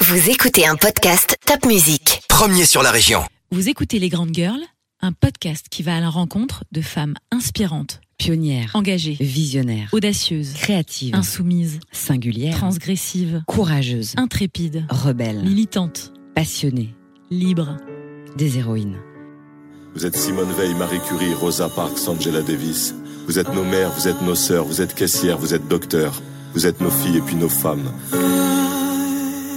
Vous écoutez un podcast Top Music. Premier sur la région. Vous écoutez Les Grandes Girls, un podcast qui va à la rencontre de femmes inspirantes, Pionnière, engagées, visionnaire, audacieuses, créative, insoumises, singulière, transgressives, courageuse, intrépides, rebelle, militantes, passionnée, libres. des héroïnes. Vous êtes Simone Veil, Marie Curie, Rosa Parks, Angela Davis. Vous êtes nos mères, vous êtes nos sœurs, vous êtes caissières, vous êtes docteurs. Vous êtes nos filles et puis nos femmes.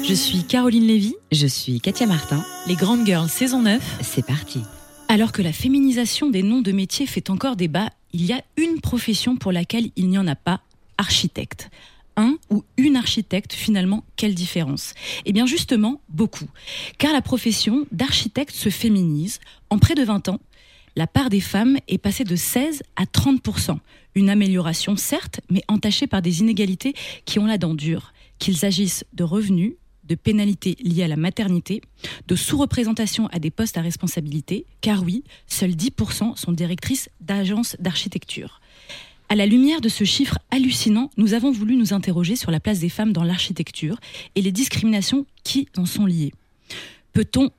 Je suis Caroline Lévy, Je suis Katia Martin. Les Grandes Girls saison 9. C'est parti. Alors que la féminisation des noms de métiers fait encore débat, il y a une profession pour laquelle il n'y en a pas, architecte. Un ou une architecte, finalement, quelle différence? Eh bien justement, beaucoup. Car la profession d'architecte se féminise. En près de 20 ans, la part des femmes est passée de 16 à 30% Une amélioration, certes, mais entachée par des inégalités qui ont la dent dure. Qu'ils agissent de revenus, de pénalités liées à la maternité, de sous-représentation à des postes à responsabilité, car oui, seules 10% sont directrices d'agences d'architecture. À la lumière de ce chiffre hallucinant, nous avons voulu nous interroger sur la place des femmes dans l'architecture et les discriminations qui en sont liées. Peut-on.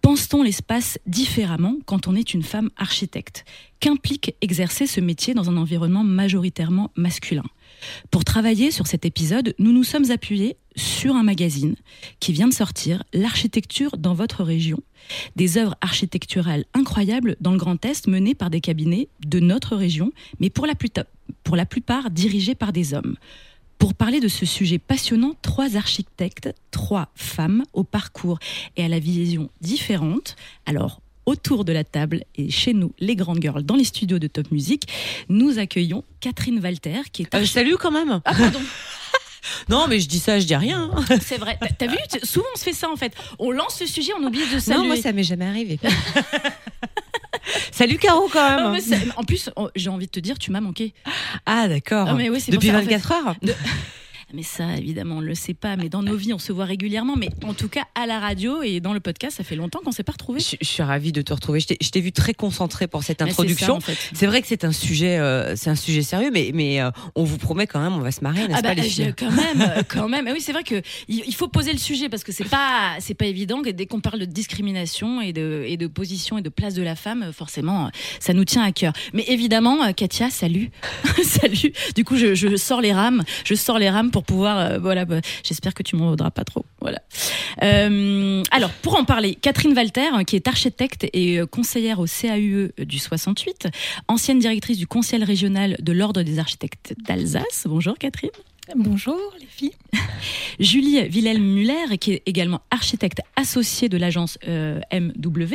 Pense-t-on l'espace différemment quand on est une femme architecte? Qu'implique exercer ce métier dans un environnement majoritairement masculin? Pour travailler sur cet épisode, nous nous sommes appuyés sur un magazine qui vient de sortir, L'architecture dans votre région. Des œuvres architecturales incroyables dans le Grand Est menées par des cabinets de notre région, mais pour la, plupart dirigés par des hommes. Pour parler de ce sujet passionnant, trois architectes, trois femmes au parcours et à la vision différente. Alors, autour de la table et chez nous, les grandes girls, dans les studios de Top Music, nous accueillons Catherine Walter, qui est Euh, salut quand même. Ah, pardon, Non, mais je dis ça, je dis rien. c'est vrai. T'as- vu Souvent, on se fait ça en fait. On lance le sujet, on oublie de saluer. Non, moi ça m'est jamais arrivé. Salut Caro quand même. mais c'est- en plus, oh, j'ai envie de te dire, tu m'as manqué. Ah d'accord. Ah, mais oui, c'est Depuis pour ça, en 24 heures. Mais ça, évidemment, on le sait pas. Mais dans nos vies, on se voit régulièrement. Mais en tout cas, à la radio et dans le podcast, ça fait longtemps qu'on s'est pas retrouvés. Je, je suis ravie de te retrouver. Je t'ai- vu très concentré pour cette c'est ça, introduction. en fait. C'est vrai que c'est un sujet, euh, c'est un sujet sérieux, mais mais euh, on vous promet quand même, on va se marrer, n'est-ce Ah bah, pas les je- filles quand même, euh, quand même. Ah oui, c'est vrai que il faut poser le sujet parce que c'est pas, c'est pas évident que dès qu'on parle de discrimination et de, et de position et de place de la femme, forcément, ça nous tient à cœur. Mais évidemment, Katia, salut, salut. Du coup, je, je sors les rames, je sors les rames pour pouvoir, euh, voilà. bah, J'espère que tu m'en voudras pas trop. Voilà. Euh, alors, pour en parler, Catherine Walter, euh, qui est architecte et conseillère au CAUE du 68, ancienne directrice du Conseil régional de l'Ordre des architectes d'Alsace. Bonjour, Catherine. Bonjour les filles. Julie Wilhelm-Muller, qui est également architecte associée de l'agence euh, MW,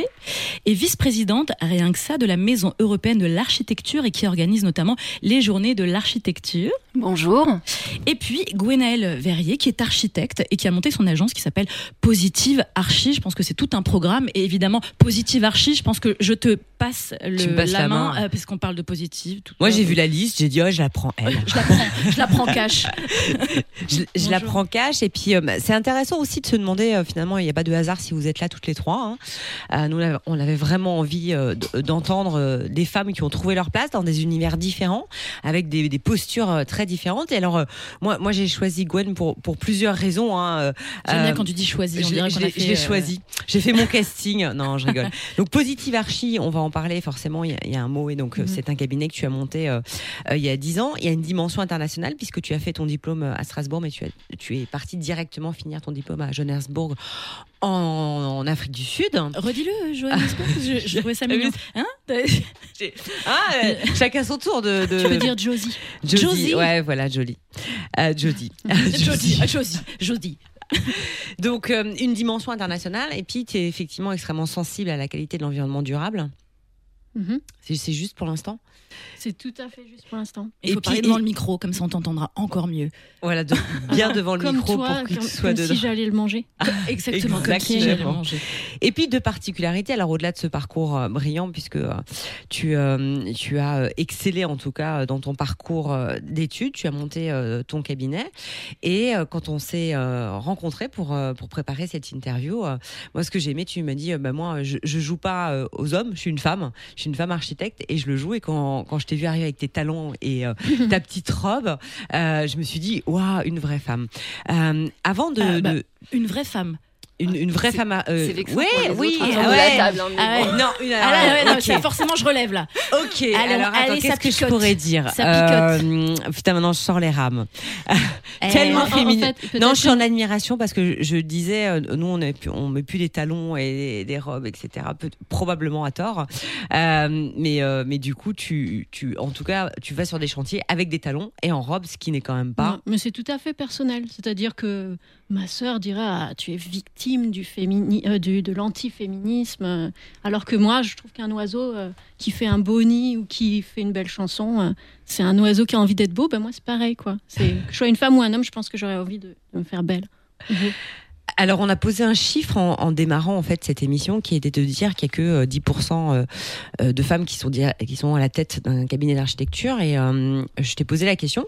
et vice-présidente, rien que ça, de la Maison européenne de l'architecture et qui organise notamment les journées de l'architecture. Bonjour. Et puis Gwenaëlle Verrier, qui est architecte et qui a monté son agence qui s'appelle Positive Archi. Je pense que c'est tout un programme. Et évidemment, Positive Archi, je pense que je te passe, le, Tu me passes la main. euh, parce qu'on parle de positive. tout Moi j'ai vu la liste, j'ai dit oh je la prends elle. Je la prends, je la prends cash. Je, je la prends cash et puis euh, bah, c'est intéressant aussi de se demander euh, finalement il n'y a pas de hasard si vous êtes là toutes les trois. hein. Euh, nous on avait- vraiment envie d'entendre des femmes qui ont trouvé leur place dans des univers différents avec des, des postures très différentes. Et alors moi moi j'ai choisi Gwen pour pour plusieurs raisons. Hein, J'aime bien quand tu dis choisi. je l'ai- choisi. J'ai fait mon casting. Non, je rigole. Donc Positive Archi, on va en parler forcément. Il y a, il y a un mot et donc Mhm. c'est un cabinet que tu as monté il y a 10 ans. Il y a une dimension internationale puisque tu as fait ton diplôme euh, à Strasbourg, mais tu, as, tu es parti directement finir ton diplôme à Johannesburg en, en Afrique du Sud. Redis-le, Johannesburg, je, je trouvais ça mignon. Hein Ah, euh, chacun son tour de. de... Tu veux dire Josie Josie. Josie Ouais, voilà, jolie. Euh, Jodie. Josie, ah, Josie, Josie. Donc, euh, une dimension internationale. Et puis, tu es effectivement extrêmement sensible à la qualité de l'environnement durable. Mhm. C'est c'est juste pour l'instant. C'est tout à fait juste pour l'instant. Il Et faut puis- parler devant le micro, comme ça on t'entendra encore mieux. Voilà, de- bien devant le comme micro toi, pour que comme, tu sois comme dedans. si j'allais le manger. Exactement, comme si j'allais manger. Et puis deux particularités. Alors au-delà de ce parcours euh, brillant, puisque euh, tu euh, tu as excellé en tout cas dans ton parcours euh, d'études, tu as monté euh, ton cabinet. Et euh, quand on s'est euh, rencontrés pour euh, pour préparer cette interview, euh, moi ce que j'ai aimé, tu m'as dit, euh, bah, moi je, je joue pas euh, aux hommes, je suis une femme, je suis une femme architecte et je le joue. Et quand, quand je t'ai vu arriver avec tes talons et euh, ta petite robe, euh, je me suis dit, waouh, une vraie femme. Euh, avant de, Ah, bah, de- Une vraie femme. Une, une vraie femme. à- euh, les oui, autres ah ouais. la table. hein, Ah ouais. Non, une, Ah là, ouais, non, ok. ça, forcément, je relève là. Ok, alors on- attends, allez, ça qu'est-ce que je pourrais dire Ça Euh, Putain, maintenant je sors les rames. Eh, Tellement en- en féminin. fait, peut-être non, je suis en admiration parce que je, je disais, euh, nous on, est plus- on met plus des talons et des, des robes, etc. Probablement à tort. Euh, mais, euh, mais du coup, tu, tu, en tout cas, tu vas sur des chantiers avec des talons et en robe, ce qui n'est quand même pas. Non, mais c'est tout à fait personnel. C'est-à-dire que ma sœur dirait ah, tu es victime euh, du- de l'antiféminisme, euh, alors que moi, je trouve qu'un oiseau euh, qui fait un beau nid ou qui fait une belle chanson, c'est un oiseau qui a envie d'être beau. Ben moi, c'est pareil, quoi. C'est que je sois une femme ou un homme, je pense que j'aurais envie de, me faire belle. Alors, on a posé un chiffre en, en démarrant en fait cette émission qui était de dire qu'il y a que euh, 10% euh, euh, de femmes qui sont, qui sont à la tête d'un cabinet d'architecture. Et euh, je t'ai posé la question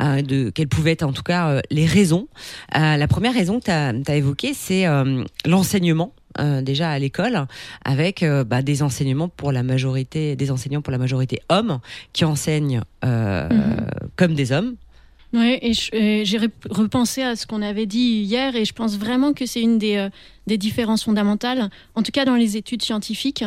euh, de quelles pouvaient être en tout cas euh, les raisons. Euh, la première raison que tu as, évoquée, c'est euh, l'enseignement. euh, déjà à l'école avec euh, bah, des enseignements pour la majorité des enseignants pour la majorité hommes qui enseignent euh, Mhm. comme des hommes Oui, et j'ai rep- repensé à ce qu'on avait dit hier, et je pense vraiment que c'est une des, euh, différences fondamentales, en tout cas dans les études scientifiques.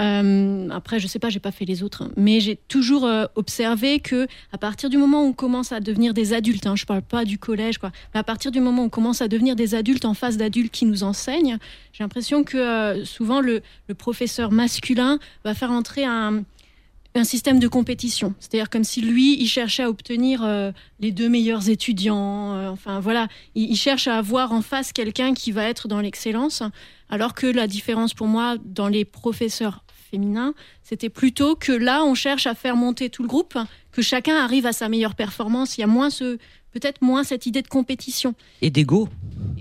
Euh, après, je sais pas, j'ai pas fait les autres, hein, mais j'ai toujours euh, observé que à partir du moment où on commence à devenir des adultes, hein, je parle pas du collège, quoi, mais à partir du moment où on commence à devenir des adultes en face d'adultes qui nous enseignent, j'ai l'impression que souvent le professeur masculin va faire entrer un un système de compétition, c'est-à-dire comme si lui, il cherchait à obtenir euh, les deux meilleurs étudiants. euh, enfin voilà, il, il cherche à avoir en face quelqu'un qui va être dans l'excellence, alors que la différence pour moi dans les professeurs féminins, c'était plutôt que là, on cherche à faire monter tout le groupe, que chacun arrive à sa meilleure performance. Il y a moins ce, peut-être moins cette idée de compétition et d'ego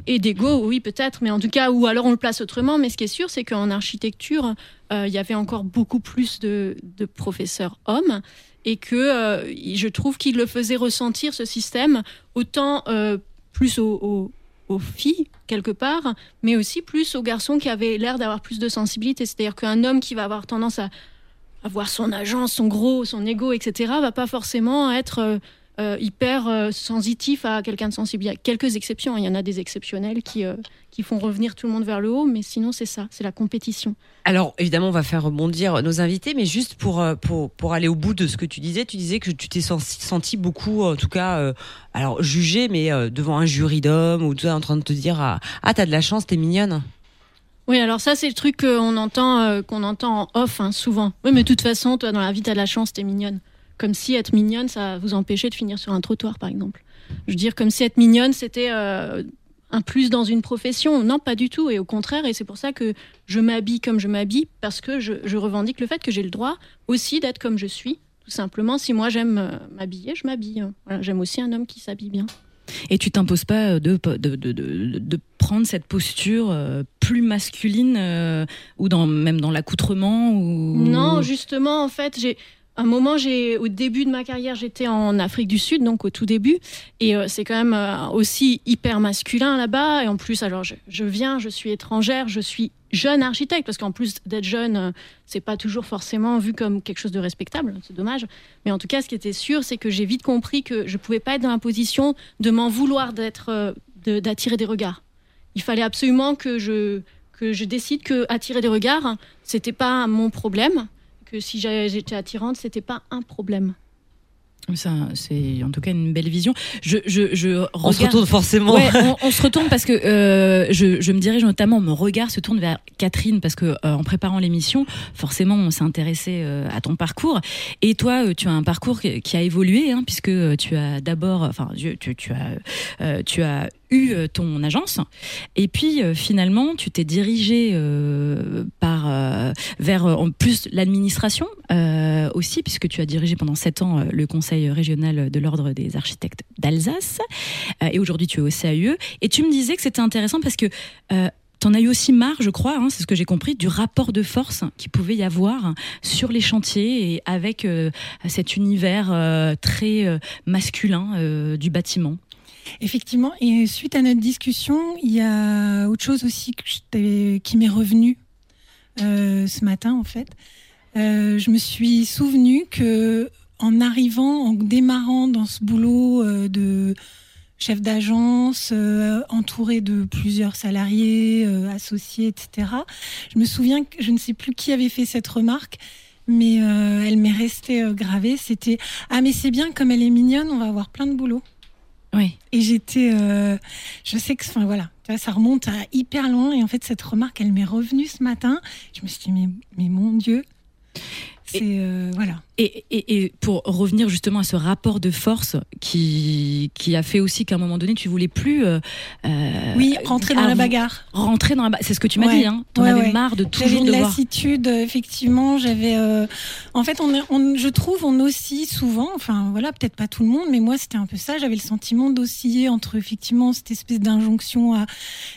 et d'ego, oui peut-être, mais en tout cas, ou alors on le place autrement. Mais ce qui est sûr, c'est qu'en architecture, euh, il y avait encore beaucoup plus de, de professeurs hommes et que euh, je trouve qu'ils le faisaient ressentir ce système autant euh, plus aux, aux- aux filles quelque part, mais aussi plus aux garçons qui avaient l'air d'avoir plus de sensibilité. C'est-à-dire qu'un homme qui va avoir tendance à avoir son agence, son gros, son ego, etc., va pas forcément être euh, euh, hyper euh, sensitif à quelqu'un de sensible. Il y a quelques exceptions, hein. il y en a des exceptionnels qui, euh, qui font revenir tout le monde vers le haut, mais sinon c'est ça, c'est la compétition. Alors évidemment, on va faire rebondir nos invités, mais juste pour pour pour aller au bout de ce que tu disais, tu disais que tu t'es senti, senti beaucoup, en tout cas, alors jugé, mais devant un jury d'hommes ou tout ça, en train de te dire ah, ah t'as de la chance, t'es mignonne. Oui, alors ça c'est le truc qu'on entend, qu'on entend en off hein, souvent. Oui, mais de toute façon, toi dans la vie t'as de la chance, t'es mignonne. Comme si être mignonne, ça vous empêchait de finir sur un trottoir, par exemple. Je veux dire, comme si être mignonne, c'était euh, un plus dans une profession. Non, pas du tout. Et au contraire, et c'est pour ça que je m'habille comme je m'habille, parce que je, je revendique le fait que j'ai le droit aussi d'être comme je suis. Tout simplement, si moi j'aime euh, m'habiller, je m'habille. Voilà, j'aime aussi un homme qui s'habille bien. Et tu t'imposes pas de, de, de, de- de prendre cette posture euh, plus masculine euh, ou dans, même dans l'accoutrement ou... Non, justement, en fait, j'ai un moment, j'ai au début de ma carrière, j'étais en Afrique du Sud, donc au tout début, et euh, c'est quand même euh, aussi hyper masculin là-bas. Et en plus, alors je, viens, je suis étrangère, je suis jeune architecte, parce qu'en plus d'être jeune, euh, c'est pas toujours forcément vu comme quelque chose de respectable. C'est dommage. Mais en tout cas, ce qui était sûr, c'est que j'ai vite compris que je pouvais pas être dans la position de m'en vouloir d'être, euh, d'attirer des regards. Il fallait absolument que je que je décide que attirer des regards, c'était pas mon problème que si j'étais attirante, c'était pas un problème. Ça, c'est en tout cas une belle vision. Je, je, je On se retourne forcément. Ouais, on, on se retourne parce que euh, je, je me dirige notamment, mon regard se tourne vers Catherine parce que euh, en préparant l'émission, forcément, on s'est intéressé euh, à ton parcours. Et toi, euh, tu as un parcours qui, a évolué, hein, puisque tu as d'abord, enfin, tu, tu, tu as, euh, tu as eu euh, ton agence, et puis euh, finalement, tu t'es dirigé euh, par vers en plus l'administration aussi, puisque tu as dirigé pendant sept ans le Conseil régional de l'ordre des architectes d'Alsace. Et aujourd'hui tu es au CAUE. Et tu me disais que c'était intéressant parce que T'en as eu aussi marre, je crois, hein, c'est ce que j'ai compris, du rapport de force qu'il pouvait y avoir sur les chantiers et avec cet univers très masculin du bâtiment. Effectivement, et suite à notre discussion, il y a autre chose aussi qui m'est revenu euh, ce matin en fait. euh, je me suis souvenu que en arrivant, en démarrant dans ce boulot euh, de chef d'agence, entouré de plusieurs salariés, associés, etc. Je me souviens que je ne sais plus qui avait fait cette remarque, mais elle m'est restée gravée. C'était ah mais c'est bien comme elle est mignonne, on va avoir plein de boulot. Oui. Et j'étais, euh, je sais que, enfin voilà, ça remonte à hyper loin. Et en fait, cette remarque, elle m'est revenue ce matin. Je me suis dit mais, mais mon Dieu, c'est euh, voilà. Et, et, et pour revenir justement à ce rapport de force qui, qui a fait aussi qu'à un moment donné, tu voulais plus. euh, euh, Oui, rentrer dans la bagarre. Rentrer dans la. ba- C'est ce que tu m'as Ouais. dit, hein. T'en Ouais, avais ouais. marre de J'avais toujours une devoir. lassitude, effectivement. J'avais, euh, en fait, on, est- on- je trouve, on oscille souvent. Enfin, voilà, peut-être pas tout le monde, mais moi, c'était un peu ça. J'avais le sentiment d'osciller entre effectivement cette espèce d'injonction à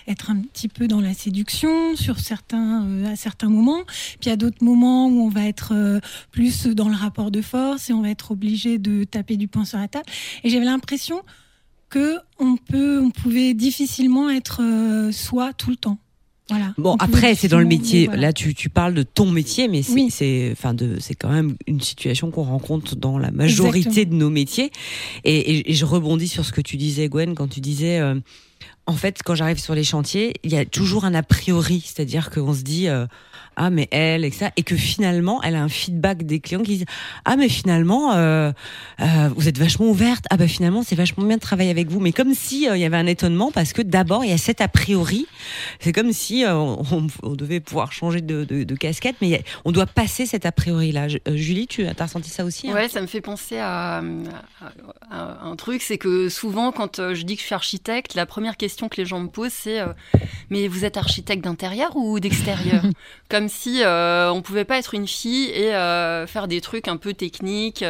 être un petit peu dans la séduction sur certains, euh, à certains moments, puis à d'autres moments où on va être plus dans le rapport de force et on va être obligé de taper du poing sur la table. Et j'avais l'impression que on peut, on pouvait difficilement être euh, soi tout le temps. Voilà. Bon, après, c'est dans le métier. voilà. Là, tu, tu parles de ton métier, mais c'est, Oui. c'est, enfin, de, c'est quand même une situation qu'on rencontre dans la majorité Exactement. de nos métiers. Et, et- et je rebondis sur ce que tu disais, Gwen, quand tu disais, euh, en fait, quand j'arrive sur les chantiers, il y a toujours un a priori, c'est-à-dire qu'on se dit, euh, ah mais elle et que ça, et que finalement, elle a un feedback des clients qui disent, ah mais finalement, euh, euh, vous êtes vachement ouverte, ah bah finalement, c'est vachement bien de travailler avec vous, mais comme si euh, il y avait un étonnement parce que d'abord il y a cet a priori. C'est comme si on, on devait pouvoir changer de, de- de casquette, mais a- on doit passer cet a priori-là. Je- euh, Julie, tu as ressenti ça aussi hein? Ouais, ça me fait penser à, à- à un truc, c'est que souvent, quand je dis que je suis architecte, la première question que les gens me posent, c'est euh, Mais vous êtes architecte d'intérieur ou d'extérieur? Comme si euh, on pouvait pas être une fille et euh, faire des trucs un peu techniques.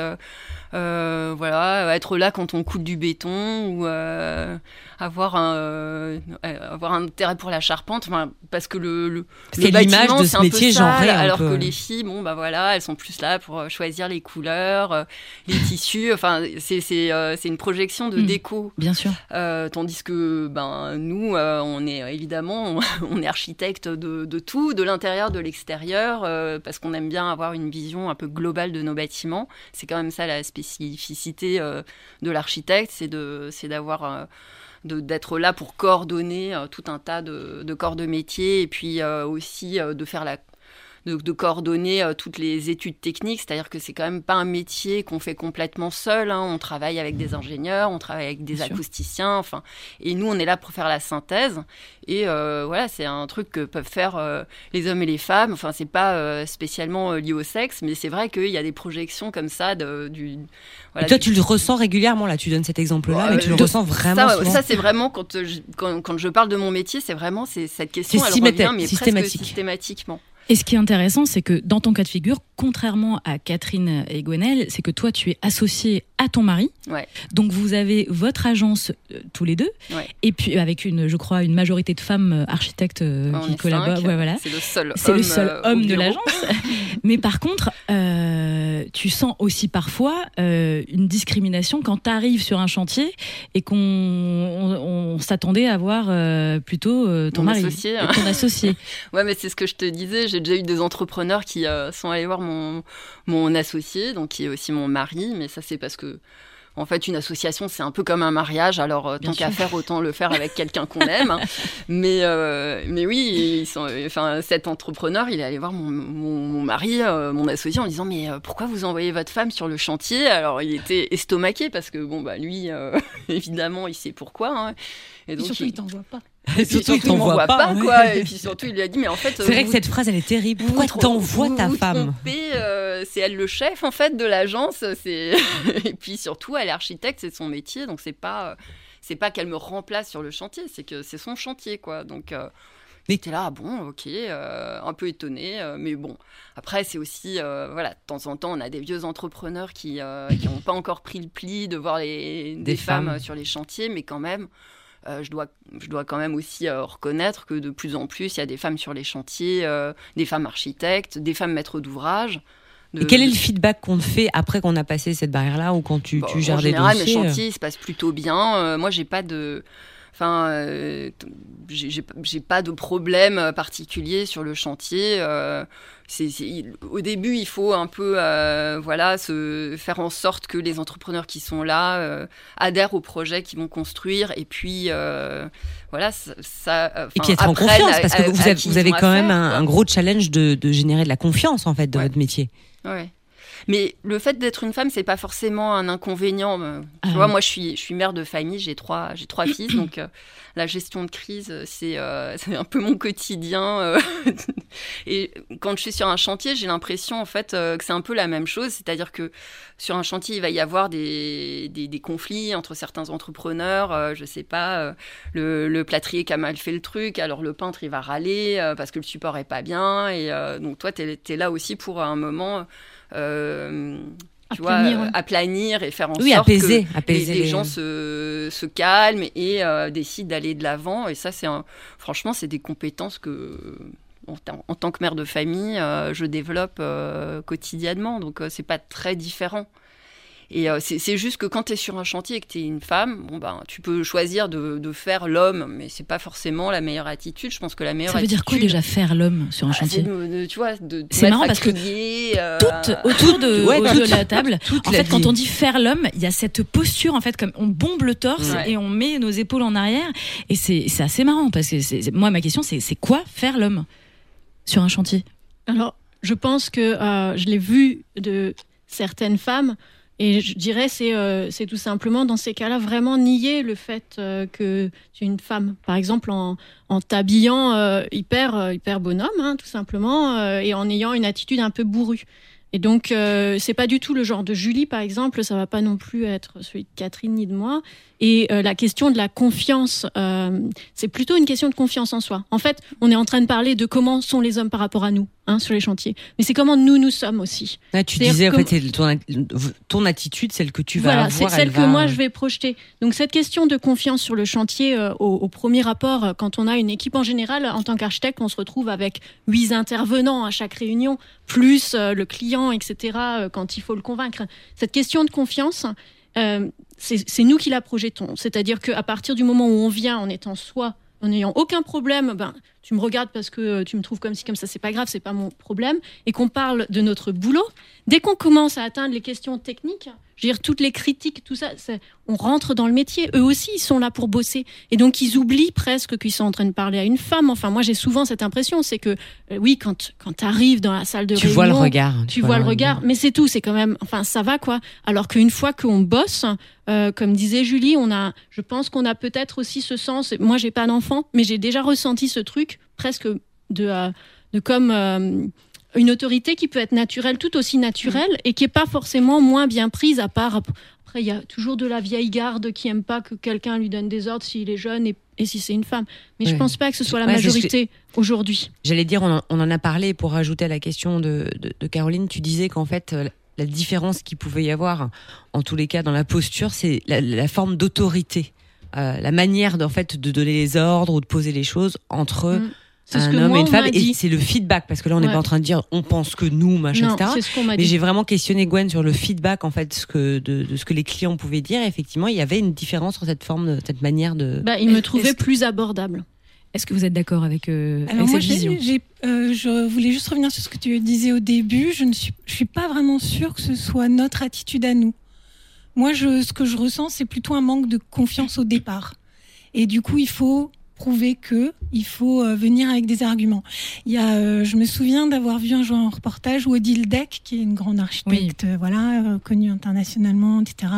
Euh, voilà, être là quand on coule du béton ou euh, avoir un euh, avoir un intérêt pour la charpente, enfin, parce que le, le, C'est le bâtiment, de ce un peu métier sale, un alors peu. que les filles, bon bah voilà, elles sont plus là pour choisir les couleurs, les tissus. Enfin, c'est c'est c'est une projection de Mm. déco. Bien sûr. Tandis que ben nous, on est évidemment, on est architecte de, de tout, de l'intérieur, de l'extérieur, parce qu'on aime bien avoir une vision un peu globale de nos bâtiments. C'est quand même ça la spécificité euh, de l'architecte, c'est d'avoir euh, d'être là pour coordonner euh, tout un tas de, de corps de métier et puis aussi de faire la de, de coordonner euh, toutes les études techniques, c'est-à-dire que c'est quand même pas un métier qu'on fait complètement seul. hein. On travaille avec des ingénieurs, on travaille avec des Bien sûr. acousticiens, enfin, et nous on est là pour faire la synthèse. Et euh, voilà, c'est un truc que peuvent faire euh, les hommes et les femmes. Enfin, c'est pas euh, spécialement euh, lié au sexe, mais c'est vrai qu'il y a des projections comme ça de, du. voilà, Et toi, du- tu le ressens régulièrement, là, tu donnes cet exemple-là, mais tu le ressens vraiment ça, ça, c'est vraiment quand, euh, je, quand, quand je parle de mon métier, c'est vraiment c'est cette question. C'est systématique- revient, mais systématiquement. Et ce qui est intéressant, c'est que dans ton cas de figure, contrairement à Catherine et Gwenel, c'est que toi, tu es associé à ton mari. Ouais. Donc vous avez votre agence euh, tous les deux. Ouais. Et puis avec une, je crois, une majorité de femmes euh, architectes euh, qui collaborent. Ouais, voilà. C'est le seul homme, le seul euh, au homme de l'agence. Mais par contre, tu sens aussi parfois une discrimination quand tu arrives sur un chantier et qu'on on, on s'attendait à voir plutôt ton Mon mari, associé, hein. ton associé. Ouais, mais c'est ce que je te disais. J'ai déjà eu des entrepreneurs qui euh, sont allés voir mon, mon associé, donc qui est aussi mon mari. Mais ça, c'est parce que, en fait, une association, c'est un peu comme un mariage. Alors, euh, tant qu'à faire, autant le faire avec quelqu'un qu'on aime. hein. Mais, euh, mais oui, ils sont, enfin, cet entrepreneur, il est allé voir mon, mon, mon mari, euh, mon associé, en disant Mais pourquoi vous envoyez votre femme sur le chantier? Alors, il était estomaqué parce que, bon, bah, lui, évidemment, il sait pourquoi. hein. Et Et donc, surtout, il- il t'envoie pas. Et puis Surtout, il m'envoie pas, pas, ouais. quoi. Et puis surtout, il lui a dit, mais en fait, C'est vrai que cette phrase, elle est terrible. Pourquoi t'envoies ta vous femme euh, C'est elle le chef en fait de l'agence. Et puis surtout, elle est architecte, c'est son métier, donc c'est pas euh, c'est pas qu'elle me remplace sur le chantier, c'est que c'est son chantier, quoi. Donc euh, Mais- j'étais là, ah bon, ok, euh, un peu étonnée, euh, mais bon. Après, c'est aussi, euh, voilà, de temps en temps, on a des vieux entrepreneurs qui euh, qui n'ont pas encore pris le pli de voir les, des, Des femmes, femmes. sur les chantiers, mais quand même. Euh, je, dois, je dois quand même aussi euh, reconnaître que de plus en plus, il y a des femmes sur les chantiers, euh, des femmes architectes, des femmes maîtres d'ouvrage. de- Et quel est le feedback qu'on te fait après qu'on a passé cette barrière-là ou quand tu, Bon, tu gères en des général, dossiers mes euh chantiers se passent plutôt bien. Moi, j'ai pas de. Enfin, euh, j'ai pas de problème particulier sur le chantier. euh, au début, il faut un peu, euh, voilà, se faire en sorte que les entrepreneurs qui sont là adhèrent au projet qu'ils vont construire, et puis voilà, ça. ça, Et puis être en confiance, à- parce que à- vous à avez, vous quand même un, gros challenge de, de générer de la confiance en fait Ouais. votre métier. Ouais. Mais le fait d'être une femme, c'est pas forcément un inconvénient. euh, Tu Ah vois, moi, je suis, je suis mère de famille, j'ai trois, j'ai trois fils, donc euh, la gestion de crise, euh, c'est, euh, un peu mon quotidien. euh. Et quand je suis sur un chantier, j'ai l'impression en fait que c'est un peu la même chose, c'est-à-dire que sur un chantier, il va y avoir des, des, des conflits entre certains entrepreneurs. je sais pas, le, le plâtrier qui a mal fait le truc, alors le peintre il va râler parce que le support est pas bien. Et donc toi, tu es, là aussi pour un moment. Euh, tu vois, Aplanir, ouais. aplanir et faire en Oui, sorte apaiser, que apaiser les, les les- gens se, se calment et euh, décident d'aller de l'avant. Et ça, c'est franchement, c'est des compétences que, en, tant- en tant que mère de famille, euh, je développe euh, quotidiennement. Donc, c'est pas très différent. Et euh, c'est juste que quand tu es sur un chantier et que tu es une femme, bon ben, tu peux choisir de, de faire l'homme, mais c'est pas forcément la meilleure attitude. Je pense que la meilleure Ça veut dire quoi déjà faire l'homme sur un ah, chantier de- de- tu vois, de, de C'est marrant parce que euh, Toutes autour de, Ouais, autour de toute- la table. toute En la fait, quand on dit faire l'homme, il y a cette posture en fait comme on bombe le torse Ouais. et on met nos épaules en arrière et c'est assez marrant parce que moi ma question c'est c'est quoi faire l'homme sur un chantier? Alors, je pense que euh, je l'ai vu de certaines femmes. Et je dirais, c'est euh, c'est tout simplement, dans ces cas-là, vraiment nier le fait euh, que tu es une femme. Par exemple, en, t'habillant euh, hyper, hyper bonhomme, hein, tout simplement, et en ayant une attitude un peu bourrue. Et donc, euh, c'est pas du tout le genre de Julie, par exemple, ça va pas non plus être celui de Catherine ni de moi. Et la question de la confiance, c'est plutôt une question de confiance en soi. En fait, on est en train de parler de comment sont les hommes par rapport à nous hein, sur les chantiers. Mais c'est comment nous, nous sommes aussi. Là, tu disais, en fait, ton, ton attitude, celle que tu vas voilà, c'est celle elle que va- moi je vais projeter. Donc cette question de confiance sur le chantier, euh, au, au premier rapport, euh, quand on a une équipe en général, en tant qu'architecte, on se retrouve avec huit intervenants à chaque réunion, plus euh, le client, etc., euh, quand il faut le convaincre. Cette question de confiance, c'est c'est nous qui la projetons. C'est-à-dire qu'à partir du moment où on vient en étant soi, en n'ayant aucun problème, ben, tu me regardes parce que tu me trouves comme ci, comme ça, c'est pas grave, c'est pas mon problème, et qu'on parle de notre boulot, dès qu'on commence à atteindre les questions techniques, je veux dire, toutes les critiques, tout ça, on rentre dans le métier. Eux aussi, ils sont là pour bosser. Et donc, ils oublient presque qu'ils sont en train de parler à une femme. Enfin, moi, j'ai souvent cette impression, c'est que, euh, oui, quand, quand tu arrives dans la salle de Tu réunion, vois le regard. tu vois le regard, mais c'est tout, c'est quand même, enfin, ça va quoi. Alors qu'une fois qu'on bosse, euh, comme disait Julie, on a, je pense qu'on a peut-être aussi ce sens. Moi, j'ai pas d'enfant, mais j'ai déjà ressenti ce truc presque de, euh, de comme une autorité qui peut être naturelle, tout aussi naturelle, et qui est pas forcément moins bien prise. À part après, il y a toujours de la vieille garde qui aime pas que quelqu'un lui donne des ordres s'il est jeune et, et si c'est une femme. Mais je Ouais. pense pas que ce soit la Ouais, majorité aujourd'hui. J'allais dire, on en, on en a parlé pour rajouter à la question de, de, de Caroline. Tu disais qu'en fait, euh, la différence qu'il pouvait y avoir, en tous les cas, dans la posture, c'est la, la forme d'autorité. Euh, la manière d'en fait de donner les ordres ou de poser les choses entre Mm. C'est ce un que homme moi, et une on femme m'a et dit. c'est le feedback parce que là on n'est Ouais. pas en train de dire on pense que nous machin Non, etc c'est ce qu'on m'a mais j'ai vraiment questionné Gwen sur le feedback en fait ce que de, de ce que les clients pouvaient dire Et effectivement il y avait une différence sur cette forme cette manière de Bah, il me que- plus abordable. Est-ce que vous êtes d'accord avec, euh, Alors avec moi, cette j'ai- vision? j'ai- euh, je voulais juste revenir sur ce que tu disais au début. Je ne suis, je suis pas vraiment sûre que ce soit notre attitude à nous. Moi, je, ce que je ressens, c'est plutôt un manque de confiance au départ. Et du coup, il faut prouver que il faut euh, venir avec des arguments. Il y a, euh, je me souviens d'avoir vu un jour un reportage où Odile Deck, qui est une grande architecte, euh, voilà, euh, connue internationalement, etc.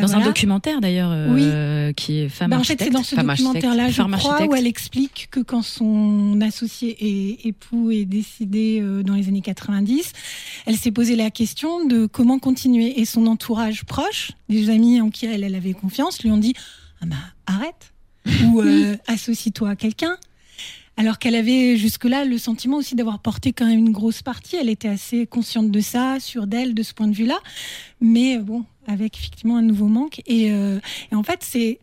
Dans un documentaire d'ailleurs, euh, qui est femme bah, en fait, architecte. c'est dans ce architecte, documentaire-là, je crois, architecte. où elle explique que quand son associé et époux est décédé euh, dans les années 90, elle s'est posé la question de comment continuer. Et son entourage proche, des amis en qui elle, elle avait confiance, lui ont dit ah bah, arrête ou euh, associe-toi à quelqu'un. Alors qu'elle avait jusque-là le sentiment aussi d'avoir porté quand même une grosse partie. Elle était assez consciente de ça, sûre d'elle, de ce point de vue-là. Mais euh, bon, avec effectivement un nouveau manque. Et, euh, et en fait, c'est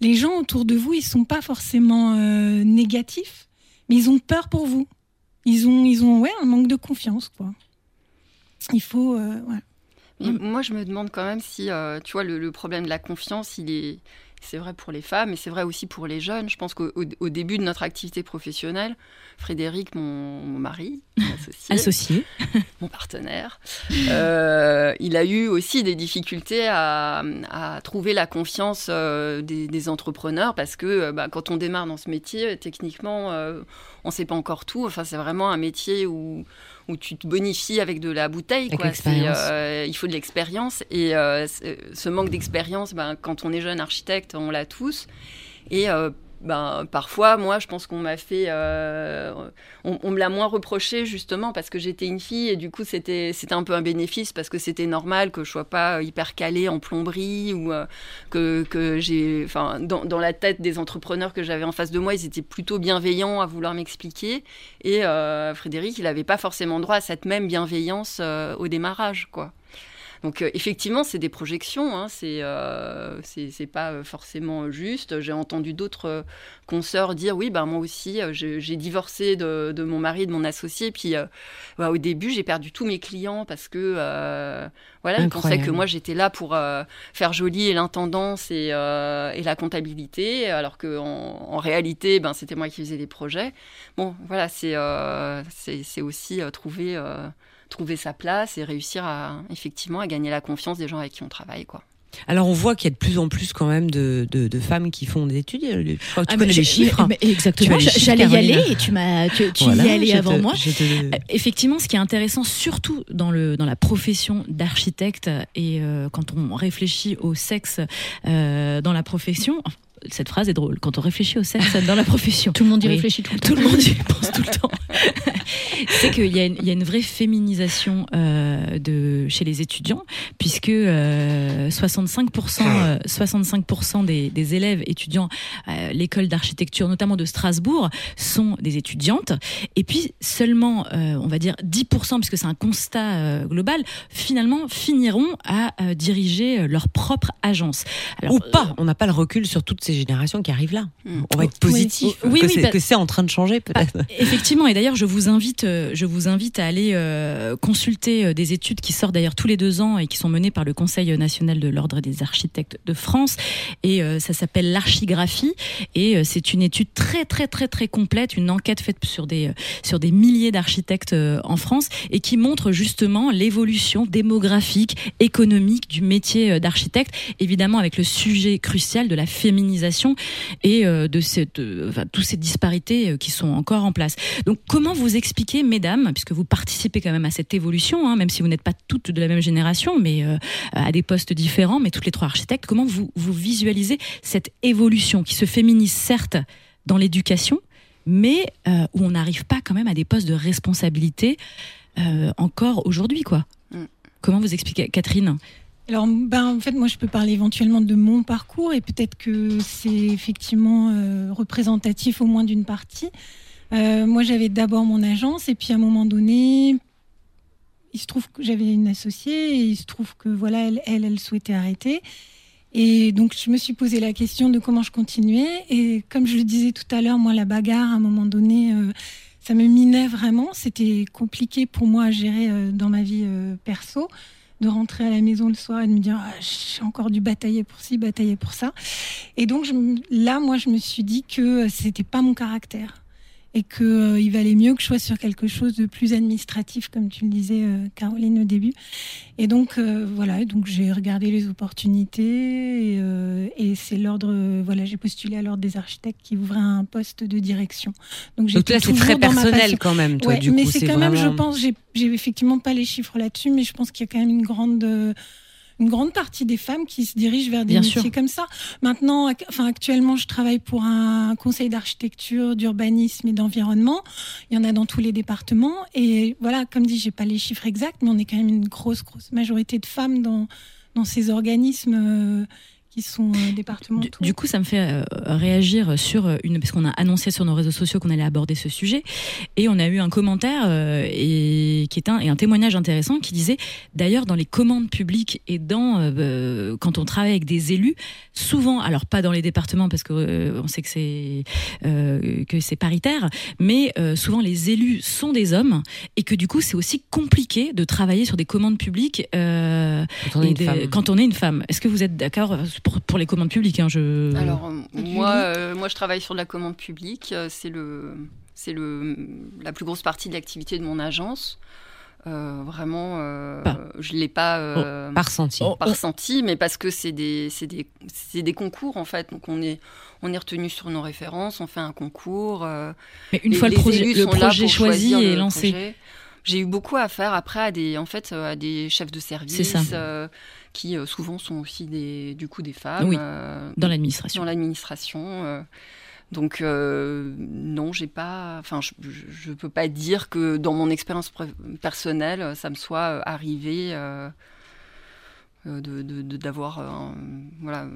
les gens autour de vous, ils sont pas forcément négatifs, mais ils ont peur pour vous. Ils ont, ils ont ouais, un manque de confiance, quoi. Il faut, Moi, je me demande quand même si, tu vois, le problème de la confiance, il est, C'est vrai pour les femmes, mais c'est vrai aussi pour les jeunes. Je pense qu'au au- au début de notre activité professionnelle, Frédéric, mon, mon mari, mon associé, Associé. mon partenaire, euh, il a eu aussi des difficultés à, à trouver la confiance euh, des, des entrepreneurs parce que euh, bah, quand on démarre dans ce métier, techniquement, euh, on ne sait pas encore tout. Enfin, c'est vraiment un métier où, où tu te bonifies avec de la bouteille. Quoi. euh, il faut de l'expérience. Et euh, ce manque d'expérience, ben, quand on est jeune architecte, on l'a tous. Et euh, ben, parfois, moi, je pense qu'on m'a fait. euh, on, me l'a moins reproché, justement, parce que j'étais une fille. Et du coup, c'était un peu un bénéfice, parce que c'était normal que je sois pas hyper calée en plomberie ou euh, que, que j'ai. Dans, la tête des entrepreneurs que j'avais en face de moi, ils étaient plutôt bienveillants à vouloir m'expliquer. Et euh, Frédéric, il n'avait pas forcément droit à cette même bienveillance au démarrage, quoi. Donc euh, effectivement, c'est des projections, hein, c'est euh, c'est pas euh, forcément juste. J'ai entendu d'autres consoeurs dire oui, ben moi aussi, j'ai divorcé de, de mon mari, de mon associé, puis bah, au début j'ai perdu tous mes clients parce que voilà, ils pensaient que moi j'étais là pour faire joli et l'intendance et, et la comptabilité, alors que en, en réalité, ben c'était moi qui faisais les projets. Bon, voilà, c'est aussi trouver trouver sa place et réussir à effectivement à gagner la confiance des gens avec qui on travaille quoi. Alors on voit qu'il y a de plus en plus quand même de, de, de femmes qui font des études. Je crois que tu Ah, connais mais les chiffres. mais- mais exactement. J'allais y aller et tu m'as, tu, tu Voilà, y allais avant te- moi. te- Euh, Effectivement, ce qui est intéressant, surtout dans, le, dans la profession d'architecte, et euh, quand on réfléchit au sexe euh, dans la profession, cette phrase est drôle, quand on réfléchit au sexe dans la profession. Tout le monde y Oui. réfléchit tout le temps. Tout le monde y pense tout le temps. c'est qu'il y, a une- il y a une vraie féminisation euh, de, chez les étudiants, puisque euh, 65%, euh, 65% des, des élèves étudiants à l'école d'architecture, notamment de Strasbourg, sont des étudiantes. Et puis seulement, euh, on va dire 10%, puisque c'est un constat euh, global, finalement finiront à euh, diriger euh, leur propre agence. Alors, Ou pas, on n'a pas le recul sur toutes ces générations qui arrivent là. Mm. On va être positif, Oui, que oui, c'est bah- que c'est en train de changer peut-être. Effectivement, et d'ailleurs, je vous invite, euh, je vous invite à aller euh, consulter euh, des études qui sortent d'ailleurs tous les deux ans et qui sont menées par le Conseil national de l'ordre des architectes de France. Et euh, ça s'appelle l'archigraphie. Et euh, c'est une étude très, très, très, très complète, une enquête faite sur des sur des milliers d'architectes en France et qui montre justement l'évolution démographique, économique du métier d'architecte. Évidemment, avec le sujet crucial de la féminisation et euh, de cette, euh, enfin, toutes ces disparités euh, qui sont encore en place. Donc, comment vous expliquez, mesdames, puisque vous participez quand même à cette évolution, hein, même si vous n'êtes pas toutes de la même génération, mais euh, à des postes différents, mais toutes les trois architectes, comment vous, vous visualisez cette évolution qui se féminise certes dans l'éducation, mais euh, où on n'arrive pas quand même à des postes de responsabilité euh, encore aujourd'hui, quoi? Mm. Comment vous expliquez, Catherine? Alors, ben, en fait, moi, je peux parler éventuellement de mon parcours et peut-être que c'est effectivement euh, représentatif au moins d'une partie. Euh, moi, j'avais d'abord mon agence et puis à un moment donné, il se trouve que j'avais une associée et il se trouve que voilà, elle, elle, elle souhaitait arrêter. Et donc, je me suis posé la question de comment je continuais. Et comme je le disais tout à l'heure, moi, la bagarre, à un moment donné, euh, ça me minait vraiment. C'était compliqué pour moi à gérer dans ma vie perso de rentrer à la maison le soir et de me dire ah, j'ai encore dû batailler pour ci, batailler pour ça. Et donc là, moi, je me suis dit que c'était pas mon caractère et que euh, il valait mieux que je sois sur quelque chose de plus administratif, comme tu le disais, euh, Caroline, au début. Et donc euh, voilà, donc j'ai regardé les opportunités et, euh, et c'est l'ordre, euh, voilà, j'ai postulé à l'ordre des architectes qui ouvrait un poste de direction. Donc Donc là, c'est très personnel quand même, toi, Ouais, du mais c'est quand même, je pense, j'ai j'ai effectivement pas les chiffres là-dessus, mais je pense qu'il y a quand même une grande, euh, une grande partie des femmes qui se dirigent vers des Bien métiers sûr. comme ça. Maintenant, enfin, actuellement, je travaille pour un conseil d'architecture, d'urbanisme et d'environnement. Il y en a dans tous les départements. Et voilà, comme dit, j'ai pas les chiffres exacts, mais on est quand même une grosse, grosse majorité de femmes dans, dans ces organismes euh, qui sont euh, Du, départementaux. du coup, ça me fait euh, réagir sur une parce qu'on a annoncé sur nos réseaux sociaux qu'on allait aborder ce sujet et on a eu un commentaire euh, et qui est un et un témoignage intéressant qui disait d'ailleurs dans les commandes publiques et dans euh, euh, quand on travaille avec des élus, souvent alors pas dans les départements parce que euh, on sait que c'est euh, que c'est paritaire, mais euh, souvent les élus sont des hommes et que du coup c'est aussi compliqué de travailler sur des commandes publiques euh, Quand on est quand on est une femme. Est-ce que vous êtes d'accord pour, pour les commandes publiques. Hein, je... Alors, moi, euh, moi, je travaille sur de la commande publique. Euh, C'est le, c'est le, la plus grosse partie de l'activité de mon agence. Euh, vraiment, euh, je l'ai pas euh, Par ressenti. Oh. pas ressenti, mais parce que c'est des, c'est des, c'est des concours en fait. Donc on est, on est retenu sur nos références, on fait un concours. euh, Mais une les- fois le les projet, le projet choisi et lancé. J'ai eu beaucoup à faire après à des, en fait, à des chefs de service C'est ça. Qui euh, souvent sont aussi des, du coup des femmes Oui, euh, dans l'administration. dans l'administration. euh, donc non, j'ai pas, enfin, je, je peux pas dire que dans mon expérience personnelle, ça me soit arrivé. Euh, euh, de- de- de- d'avoir un- voilà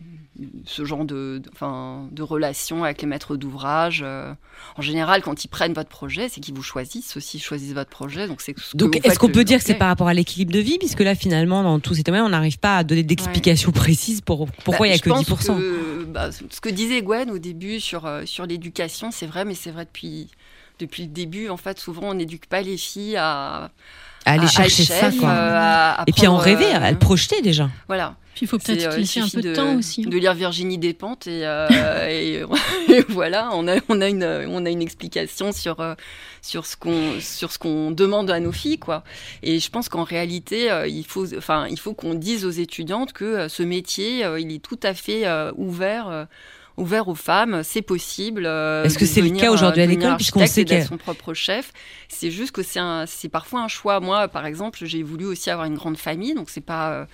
ce genre de, de- relation avec les maîtres d'ouvrage euh. en général quand ils prennent votre projet c'est qu'ils vous choisissent aussi choisissent votre projet donc c'est ce Donc, est-ce qu'on peut dire que c'est par rapport à l'équilibre de vie Puisque là, finalement, dans tous ces témoignages, on n'arrive pas à donner d'explications précises pour pourquoi il Bah, n'y a je que pense 10%. que, bah, ce que disait Gwen au début sur, euh, sur l'éducation, c'est vrai, mais c'est vrai depuis, depuis le début. En fait, souvent, on n'éduque pas les filles à, À aller à- chercher ça, quoi. euh, à- à Et puis à en rêver, euh, à le projeter déjà. Voilà. Puis il faut peut-être euh, qu'il il laisser un peu de, de, temps aussi. hein. de lire Virginie Despentes et, euh, et, et voilà, on a, on a une, on a une explication sur, euh, sur ce qu'on, sur ce qu'on demande à nos filles, quoi. Et je pense qu'en réalité, euh, il faut, enfin, il faut qu'on dise aux étudiantes que euh, ce métier, euh, il est tout à fait euh, ouvert. Ouvert aux femmes, c'est possible. euh, Est-ce que c'est le cas aujourd'hui à l'école, puisqu'on sait et d'être que- son propre chef? C'est juste que c'est parfois un choix. Moi, par exemple, j'ai voulu aussi avoir une grande famille, donc c'est pas, euh,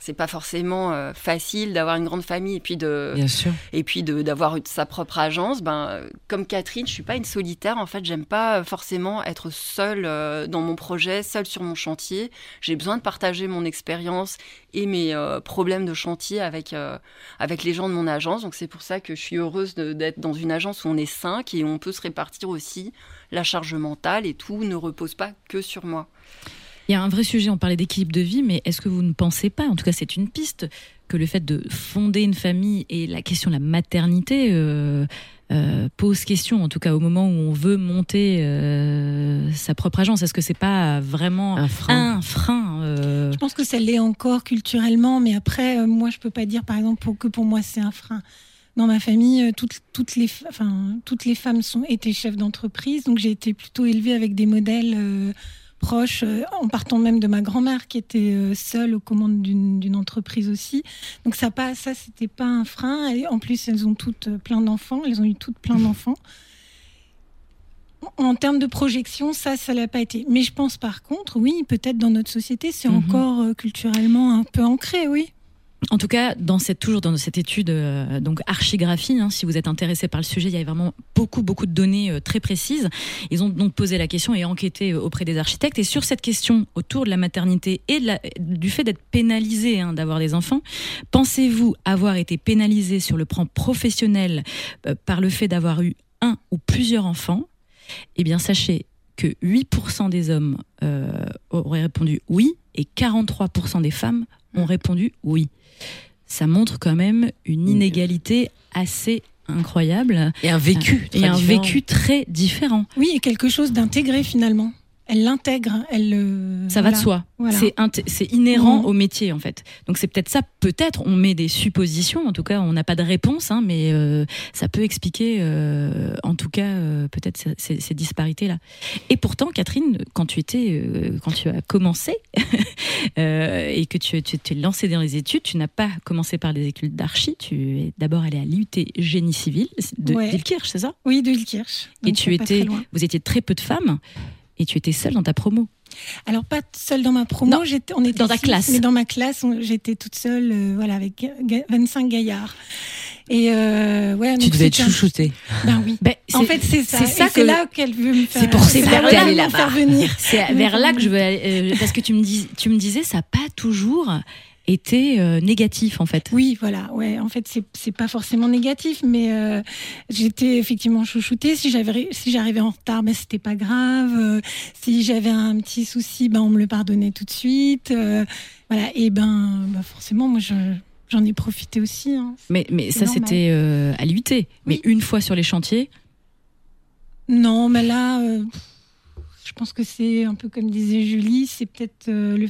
c'est pas forcément euh, facile d'avoir une grande famille et puis de, Bien sûr. et puis de- d'avoir sa propre agence. Ben, euh, comme Catherine, je suis pas une solitaire. En fait, j'aime pas forcément être seule euh, dans mon projet, seule sur mon chantier. J'ai besoin de partager mon expérience et mes euh, problèmes de chantier avec euh, avec les gens de mon agence. Donc c'est pour ça que je suis heureuse d'être dans une agence où on est cinq et où on peut se répartir aussi la charge mentale et tout ne repose pas que sur moi. Il y a un vrai sujet, on parlait d'équilibre de vie, mais est-ce que vous ne pensez pas, en tout cas c'est une piste, que le fait de fonder une famille et la question de la maternité euh, euh, pose question, en tout cas au moment où on veut monter euh, sa propre agence? Est-ce que c'est pas vraiment Un frein. un frein euh, Je pense que ça l'est encore culturellement, mais après, euh, moi, je peux pas dire, par exemple, pour- que pour moi, c'est un frein. Dans ma famille, toutes, toutes, les, f- enfin, toutes les femmes sont, étaient chefs d'entreprise, donc j'ai été plutôt élevée avec des modèles euh, proches, euh, en partant même de ma grand-mère qui était euh, seule aux commandes d'une entreprise aussi. Donc ça, pas, ça c'était pas un frein. Et en plus, elles ont toutes euh, plein d'enfants, elles ont eu toutes plein d'enfants. En- termes de projection, ça, ça l'a pas été. Mais je pense par contre, oui, peut-être dans notre société, c'est Mhm. encore culturellement un peu ancré, oui. En tout cas, dans cette, toujours dans cette étude euh, archigraphie, hein, si vous êtes intéressé par le sujet, il y a vraiment beaucoup beaucoup de données euh, très précises. Ils ont donc posé la question et enquêté euh, auprès des architectes. Et sur cette question autour de la maternité et du fait d'être pénalisé hein, d'avoir des enfants, pensez-vous avoir été pénalisé sur le plan professionnel par le fait d'avoir eu un ou plusieurs enfants? Eh bien, sachez que 8% des hommes auraient répondu oui et 43% des femmes ont répondu oui. Ça montre quand même une inégalité assez incroyable Et un vécu. et très un différent. vécu très différent. Oui, et quelque chose d'intégré finalement. Elle l'intègre, elle le. Ça va de soi. Voilà. C'est inhérent Mhm. au métier en fait. Donc c'est peut-être ça. Peut-être on met des suppositions. En tout cas, on n'a pas de réponse, hein, mais euh, ça peut expliquer, euh, en tout cas, euh, peut-être ces, disparités-là. Et pourtant, Catherine, quand tu étais, quand tu as commencé et que tu tu t'es lancée dans les études, tu n'as pas commencé par des études d'archi. Tu es d'abord allée à l'IUT Génie Civil de Ouais. C'est ça? Oui, de Ilkirch. Et tu étais, vous étiez très peu de femmes. Et tu étais seule dans ta promo. Alors pas seule dans ma promo, Non, j'étais, on était dans ta six, classe. Mais dans ma classe, on- j'étais toute seule, euh, voilà, avec ga- ga- 25 gaillards. Et euh, ouais, Tu donc devais être un- chouchoutée. Ben oui. Ben, En c'est- fait, c'est ça. c'est ça c'est que- là qu'elle veut me faire. C'est pour ces là vers me là-bas. faire venir. C'est vers là que je veux aller, euh, parce que tu me, dis, tu me disais ça n'a pas toujours été euh, négatif en fait. Oui, voilà. Ouais, en fait, c'est pas forcément négatif, mais euh, j'étais effectivement chouchoutée. Si j'avais, si j'arrivais en retard, ben c'était pas grave. Euh, si j'avais un petit souci, ben on me le pardonnait tout de suite. Voilà. Et ben, ben, forcément, moi, je- j'en ai profité aussi. hein. Mais, mais ça c'était euh, à l'UT. Mais une fois sur les chantiers, Non, mais là, euh, je pense que c'est un peu comme disait Julie, c'est peut-être euh, le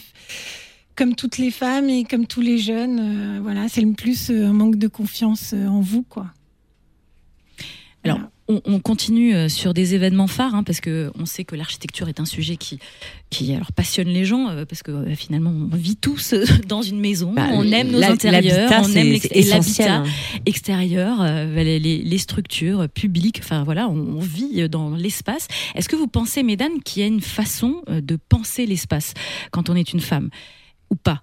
comme toutes les femmes et comme tous les jeunes. euh, voilà, c'est le plus euh, un manque de confiance euh, en vous, quoi. Alors, Voilà. on, on continue sur des événements phares, hein, parce que on sait que l'architecture est un sujet qui, qui alors, passionne les gens, euh, parce que euh, finalement, on vit tous dans une maison, Bah, on aime nos intérieurs, on aime l'habitat hein. extérieur, euh, les, les- les structures publiques, enfin voilà, on, on vit dans l'espace. Est-ce que vous pensez, mesdames, qu'il y a une façon de penser l'espace quand on est une femme? Ou pas?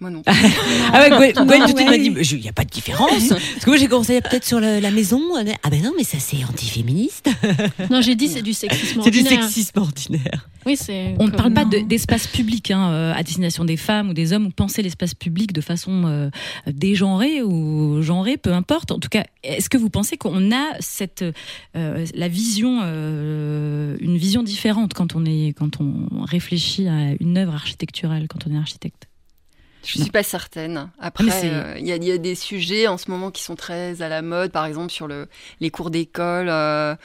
Moi non. Ah ouais, Gwen, Gwen, tout de suite, ouais. m'a dit, il n'y a pas de différence. Parce que moi, j'ai commencé peut-être sur la, la maison. Ah ben non, mais ça, c'est antiféministe. Non, j'ai dit c'est du sexisme C'est du ordinaire. sexisme ordinaire. Oui, c'est. On ne parle pas de- non. d'espace public hein, euh, à destination des femmes ou des hommes, ou penser l'espace public de façon euh, dégenrée ou genrée, peu importe. En tout cas, est-ce que vous pensez qu'on a cette euh, la vision, euh, une vision différente quand on est quand on réfléchit à une œuvre architecturale, quand on est architecte? Je Non. suis pas certaine. Après, euh, il y, a- il y a des sujets en ce moment qui sont très à la mode, par exemple sur le, les cours d'école, euh,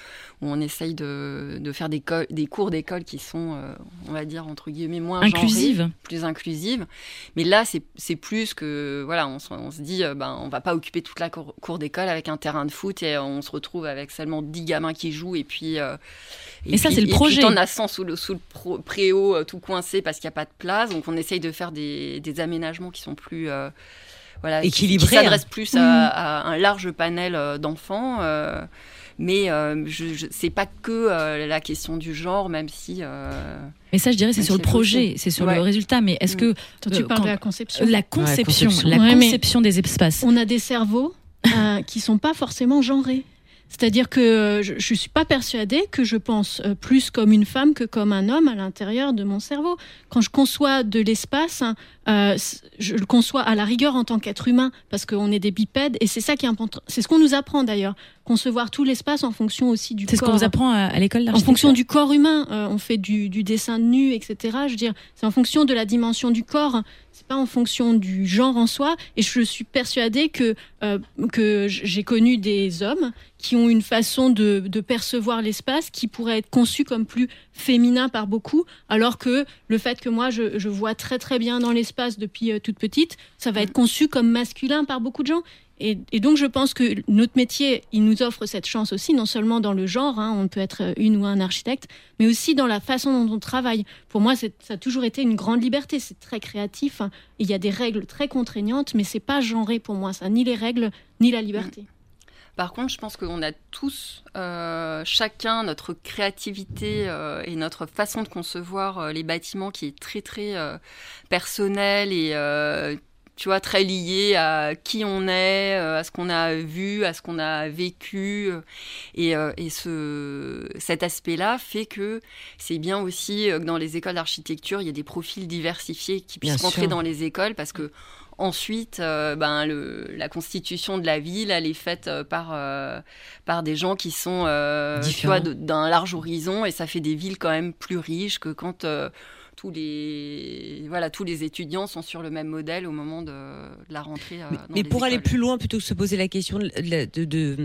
où on essaye de, de faire des, co- des cours d'école qui sont, euh, on va dire, entre guillemets, moins genrés, inclusive. plus inclusives. Mais là, c'est plus que, voilà, on, se- on se dit, euh, ben, on va pas occuper toute la cour, cour d'école avec un terrain de foot et on se retrouve avec seulement 10 gamins qui jouent et puis... euh, et ça, c'est le et puis projet. as 100 sous le, sous le préau, euh, tout coincé parce qu'il n'y a pas de place. Donc on essaye de faire des, des aménagements qui sont plus... euh, voilà, qui- Équilibrés, Qui s'adressent hein. plus à, à un large panel d'enfants. euh, mais euh, je, je- c'est pas que euh, la question du genre, même si... euh, Mais ça, je dirais, c'est sur le projet, c'est sur Ouais. le résultat. Mais est-ce Mm. que Toi, tu euh, parles quand- de la conception. la conception, conception. la Ouais, mais- conception des espaces On a des cerveaux euh, qui sont pas forcément genrés. C'est-à-dire que euh, je, je suis pas persuadée que je pense euh, plus comme une femme que comme un homme à l'intérieur de mon cerveau. Quand je conçois de l'espace, hein, euh, je le conçois à la rigueur en tant qu'être humain parce qu'on est des bipèdes et c'est ça qui est important. C'est ce qu'on nous apprend d'ailleurs, concevoir tout l'espace en fonction aussi du C'est ce corps. qu'on vous apprend à, à l'école En fonction du corps humain, euh, on fait du, du dessin de nu, etc. Je veux dire, c'est en fonction de la dimension du corps, c'est pas en fonction du genre en soi. Et je suis persuadée que euh, que j'ai connu des hommes qui ont une façon de, percevoir l'espace qui pourrait être conçu comme plus féminin par beaucoup, alors que le fait que moi je, vois très très bien dans l'espace depuis euh, toute petite, ça va être conçu comme masculin par beaucoup de gens. Et, donc je pense que notre métier, il nous offre cette chance aussi, non seulement dans le genre, hein, on peut être une ou un architecte, mais aussi dans la façon dont on travaille. Pour moi, ça a toujours été une grande liberté, c'est très créatif. hein. Il y a des règles très contraignantes, mais c'est pas genré pour moi, ça, ni les règles, ni la liberté. Par contre, je pense qu'on a tous, euh, chacun, notre créativité euh, et notre façon de concevoir euh, les bâtiments qui est très, très personnelle et, tu vois, très liée à qui on est, à ce qu'on a vu, à ce qu'on a vécu. Et, et ce, cet aspect-là fait que c'est bien aussi que dans les écoles d'architecture, il y a des profils diversifiés qui puissent Bien rentrer sûr. dans les écoles parce que Ensuite, euh, ben, le, la constitution de la ville, elle est faite euh, par, euh, par des gens qui sont euh, d'un large horizon et ça fait des villes quand même plus riches que quand euh, tous, les, voilà, tous les étudiants sont sur le même modèle au moment de, de la rentrée. euh, Mais, dans mais les pour aller plus loin, plutôt que de se poser la question de, la- de- de,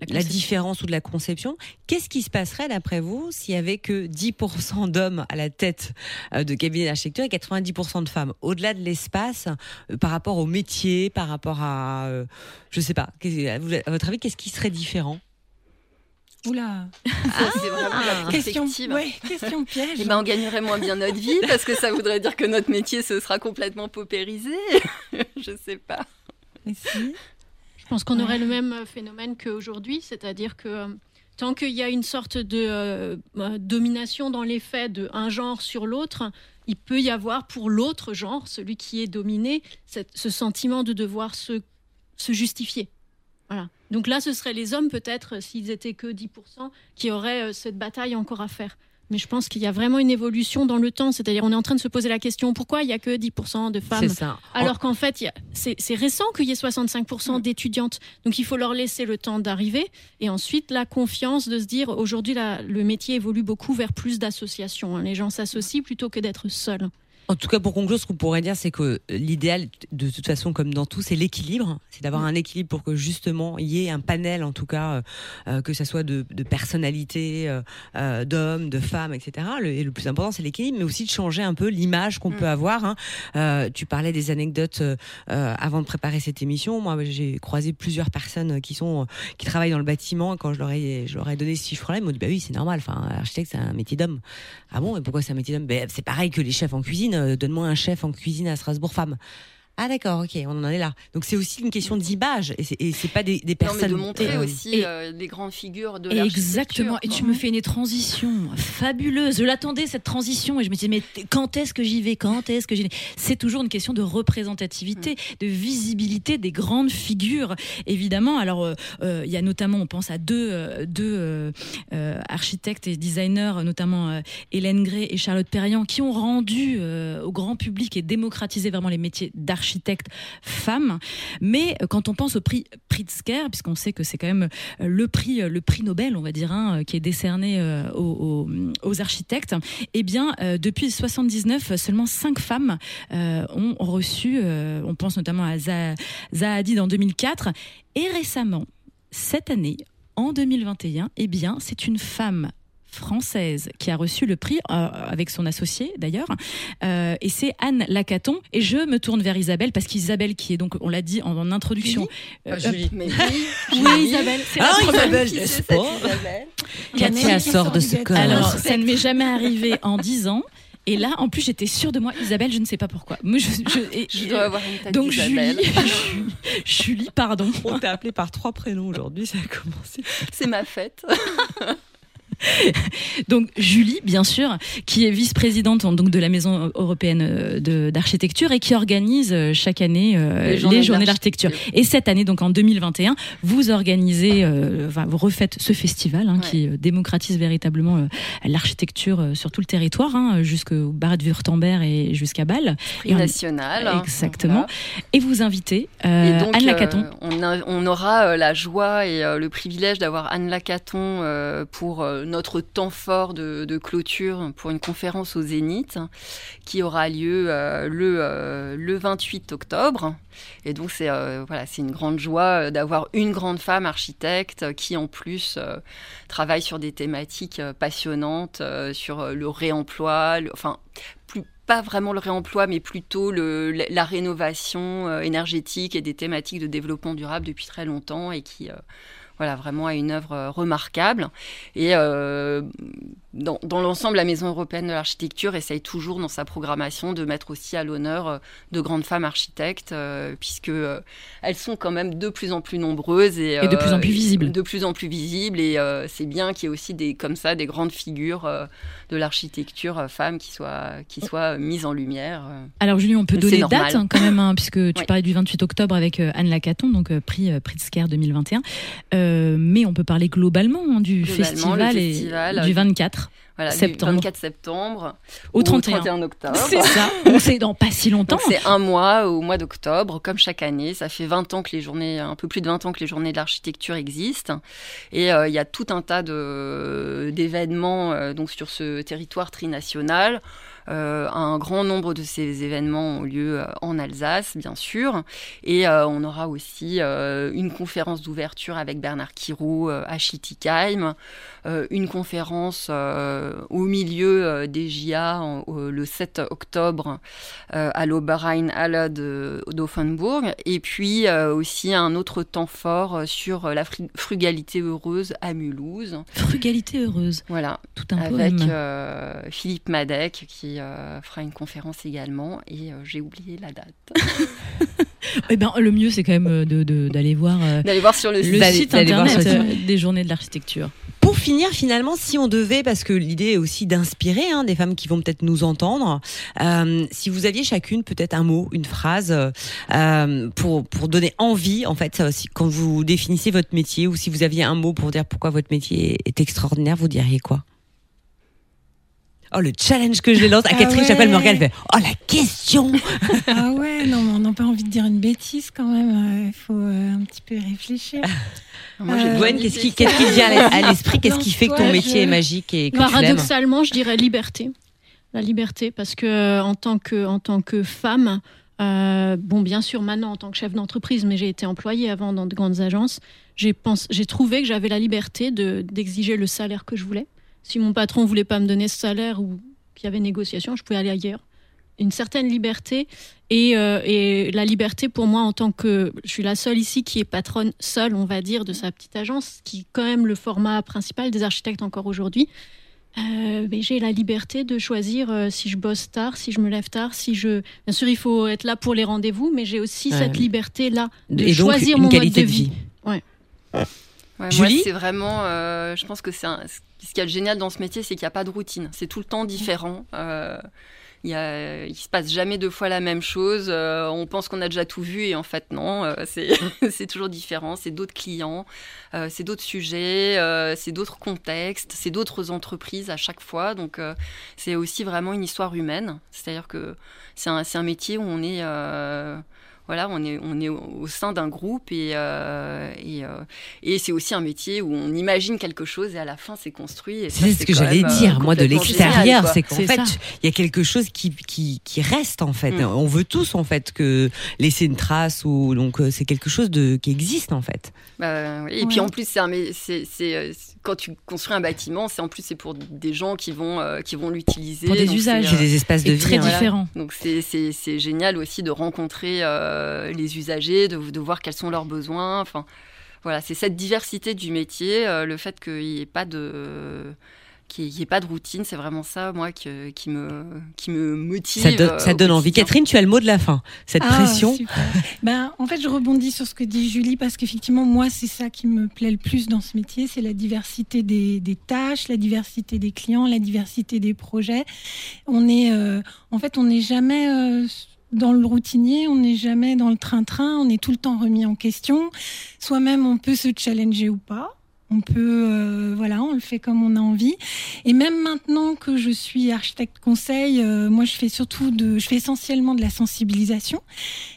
la, conception. différence ou de la conception, qu'est-ce qui se passerait d'après vous s'il y avait que 10% d'hommes à la tête euh, de cabinet d'architecture et 90% de femmes? Au-delà de l'espace, euh, par rapport au métier, par rapport à, euh, je sais pas, à votre avis, qu'est-ce qui serait différent? Oula, c'est vraiment la question, perspective. ouais, question piège. Eh ben, on gagnerait moins bien notre vie parce que ça voudrait dire que notre métier se sera complètement paupérisé. Je sais pas. Si. Je pense qu'on Ouais. aurait le même euh, phénomène qu'aujourd'hui, c'est-à-dire que euh, tant qu'il y a une sorte de euh, domination dans les faits de un genre sur l'autre, il peut y avoir pour l'autre genre, celui qui est dominé, cette- ce sentiment de devoir se, se justifier. Voilà. Donc là, ce seraient les hommes, peut-être, euh, s'ils étaient que 10%, qui auraient euh, cette bataille encore à faire. Mais je pense qu'il y a vraiment une évolution dans le temps. C'est-à-dire, on est en train de se poser la question pourquoi il n'y a que 10% de femmes? C'est ça. alors qu'en fait, a- c'est récent qu'il y ait 65% d'étudiantes. Donc il faut leur laisser le temps d'arriver. Et ensuite, la confiance de se dire, aujourd'hui, le métier évolue beaucoup vers plus d'associations. hein. Les gens s'associent plutôt que d'être seuls. En tout cas, pour conclure, ce qu'on pourrait dire, c'est que l'idéal, de toute façon, comme dans tout, c'est l'équilibre. C'est d'avoir un équilibre pour que justement il y ait un panel, en tout cas, euh, euh, que ça soit de, de personnalités, euh, d'hommes, de femmes, etc. Le, et le plus important, c'est l'équilibre, mais aussi de changer un peu l'image qu'on Mm. peut avoir. hein. Euh, tu parlais des anecdotes avant de préparer cette émission. Moi, j'ai croisé plusieurs personnes qui sont qui travaillent dans le bâtiment. Et Quand je leur ai, je leur ai donné ce chiffre-là, ils m'ont dit bah oui, c'est normal. Enfin, architecte, c'est un métier d'homme. Ah bon Et pourquoi c'est un métier d'homme? Ben, C'est pareil que les chefs en cuisine. Euh, Donne-moi un chef en cuisine à Strasbourg femme. Ah d'accord, ok, on en est là. Donc c'est aussi une question d'image et c'est- pas des, des Non, mais personnes. de montrer euh, aussi et- euh, les grandes figures de Exactement. Et tu me fais une transition fabuleuse. Je l'attendais cette transition et je me disais mais quand est-ce que j'y vais? Quand est-ce que j'y vais? C'est toujours une question de représentativité, Mm. de visibilité des grandes figures. Évidemment. Alors euh, euh, il y a notamment, on pense à deux euh, deux euh, euh, architectes et designers, notamment euh, Hélène Gray et Charlotte Perriand, qui ont rendu euh, au grand public et démocratisé vraiment les métiers d'architecte femmes. Mais quand on pense au prix Pritzker, puisqu'on sait que c'est quand même euh, le prix, euh, le prix Nobel, on va dire, hein, euh, qui est décerné aux, architectes, eh bien, depuis 79, euh, seulement cinq femmes ont reçu, on pense notamment à Zaha Zaha Hadid en 2004, et récemment, cette année, en 2021, eh bien, c'est une femme française qui a reçu le prix euh, avec son associé d'ailleurs Euh, et c'est Anne Lacaton et je me tourne vers Isabelle parce qu'Isabelle qui est donc on l'a dit en, en introduction euh, Mais oui, oui, Isabelle, c'est la Ah, première. Isabelle, Qui cette Isabelle Katia sort sort de ce corps. Alors, ça ne m'est jamais arrivé en 10 ans. Et là, en plus, j'étais sûre de moi. Isabelle, je ne sais pas pourquoi. Moi, je, je- et- Je et- dois avoir une tête donc. Julie, Julie, pardon. On t'a appelé par trois prénoms aujourd'hui, ça a commencé. C'est ma fête. Donc, Julie, bien sûr, qui est vice-présidente donc, de la Maison européenne euh, d'architecture et qui organise euh, chaque année euh, les journées, de d'architecture. Et cette année, donc en 2021, vous organisez, euh, enfin, vous refaites ce festival hein, Ouais. qui démocratise véritablement euh, l'architecture sur tout le territoire, hein, jusqu'au Bar de Württemberg et jusqu'à Bâle. Et on- national. hein. Exactement. Voilà. Et vous invitez Et donc, Anne Lacaton. on, a- on aura la joie et le privilège d'avoir Anne Lacaton pour euh, notre temps fort de, clôture pour une conférence au Zénith qui aura lieu euh, le, euh, le 28 octobre. Et donc, c'est euh, voilà, une grande joie d'avoir une grande femme architecte qui, en plus, travaille sur des thématiques passionnantes, sur le réemploi, enfin, pas vraiment le réemploi, mais plutôt la la rénovation énergétique et des thématiques de développement durable depuis très longtemps et qui, voilà, vraiment a une œuvre euh, remarquable. Et euh, dans, dans l'ensemble, la Maison européenne de l'architecture essaye toujours dans sa programmation de mettre aussi à l'honneur euh, de grandes femmes architectes, euh, puisque euh, elles sont quand même de plus en plus nombreuses et, Et de plus en plus visibles. De plus en plus visibles, et c'est bien qu'il y ait aussi des comme ça des grandes figures de l'architecture femmes qui soient qui soient mises en lumière. Alors Julie, on peut Mais donner date hein, quand même, hein, puisque tu Oui. parlais du 28 octobre avec Anne Lacaton, donc prix euh, Pritzker 2021. Euh, mais on peut parler globalement hein, du Globalement, festival, et festival, du euh, 24 Voilà, du Septembre. 24 septembre au 31. octobre. C'est ça. Donc c'est dans pas si longtemps. C'est un mois au mois d'octobre, comme chaque année. Ça fait 20 ans que les journées, un peu plus de 20 ans que les journées de l'architecture existent. Et euh, il y a tout un tas d'événements euh, donc sur ce territoire trinational. Euh, un grand nombre de ces événements ont lieu euh, en Alsace, bien sûr. Et euh, on aura aussi une conférence d'ouverture avec Bernard Quirou à Schittigheim, une conférence au milieu des JA en- le 7 octobre à l'Oberrheinhalle de- d'Offenbourg, et puis aussi un autre temps fort sur la fru- frugalité heureuse à Mulhouse. Frugalité heureuse, Voilà, tout un avec poème. euh, Philippe Madec qui euh, fera une conférence également, et euh, j'ai oublié la date. Eh ben, le mieux, c'est quand même euh, de- de- d'aller voir euh, D'aller voir sur le, le site. Internet sur des journées de l'architecture. Pour finir, finalement, si on devait, parce que l'idée est aussi d'inspirer hein, des femmes qui vont peut-être nous entendre, euh, si vous aviez chacune peut-être un mot, une phrase euh, pour pour donner envie, en fait, si, quand vous définissez votre métier, ou si vous aviez un mot pour dire pourquoi votre métier est, est extraordinaire, vous diriez quoi? Oh le challenge que je les lance à Ah Catherine ouais. Chapelle Morgan elle fait oh la question Ah ouais, non, mais on n'a pas envie de dire une bêtise quand même. Il faut euh, un petit peu réfléchir. Moi, Euh, Gwen qu'est-ce qui qu'est-ce qui te vient à l'es- à l'esprit? Qu'est-ce qui fait que ton métier je- est magique et que tu l'aimes? Paradoxalement, je dirais liberté. la liberté, parce que euh, en tant que, en tant que femme, euh, bon, bien sûr, maintenant en tant que chef d'entreprise, mais j'ai été employée avant dans de grandes agences, j'ai pense- j'ai trouvé que j'avais la liberté de- d'exiger le salaire que je voulais. Si mon patron voulait pas me donner ce salaire ou qu'il y avait négociation, je pouvais aller ailleurs. Une certaine liberté et, euh, et la liberté pour moi en tant que je suis la seule ici qui est patronne seule, on va dire, de sa petite agence, qui est quand même le format principal des architectes encore aujourd'hui. Euh, mais j'ai la liberté de choisir euh, si je bosse tard, si je me lève tard, si je. Bien sûr, il faut être là pour les rendez-vous, mais j'ai aussi Ouais. cette liberté là de Et donc, choisir une mon qualité mode de de vie. vie. Ouais, moi, Julie c'est vraiment. euh, je pense que c'est ce qu'il y a de génial dans ce métier, c'est qu'il n'y a pas de routine. C'est tout le temps différent. Euh, il il se passe jamais deux fois la même chose. Euh, on pense qu'on a déjà tout vu et en fait non. C'est toujours différent. C'est d'autres clients, c'est d'autres sujets, c'est d'autres contextes, c'est d'autres entreprises à chaque fois. Donc c'est aussi vraiment une histoire humaine. C'est-à-dire que c'est un, métier où on est voilà, on est, on est au sein d'un groupe et, euh, et, euh, et c'est aussi un métier où on imagine quelque chose et à la fin c'est construit. C'est ce que j'allais euh, dire, moi, de l'extérieur. C'est qu'en fait, il y a quelque chose qui, qui, qui reste, en fait. Mm. On veut tous, en fait, que laisser une trace ou, donc, c'est quelque chose de, qui existe, en fait. Bah. Et Ouais. puis en plus, c'est quand tu construis un bâtiment, c'est en plus c'est pour des gens qui vont euh, qui vont l'utiliser. Pour des donc usages. euh, des espaces de vie. très hein. voilà. différent. Donc c'est, c'est, c'est génial aussi de rencontrer euh, les usagers, de, de voir quels sont leurs besoins. Enfin, voilà, c'est cette diversité du métier, euh, le fait qu'il n'y ait pas de qu'il n'y ait pas de routine, c'est vraiment ça, moi, que- qui me qui me motive. Ça, donne- euh, ça au donne envie. Catherine, tu as le mot de la fin. Cette Ah, pression. super. ben, en fait, je rebondis sur ce que dit Julie parce qu'effectivement, moi, c'est ça qui me plaît le plus dans ce métier, c'est la diversité des, des tâches, la diversité des clients, la diversité des projets. On est, euh, en fait, on n'est jamais euh, dans le routinier, on n'est jamais dans le train-train, on est tout le temps remis en question. Soi-même, on peut se challenger ou pas. On peut, euh, voilà, on le fait comme on a envie. Et même maintenant que je suis architecte conseil, euh, moi je fais surtout de, je fais essentiellement de la sensibilisation.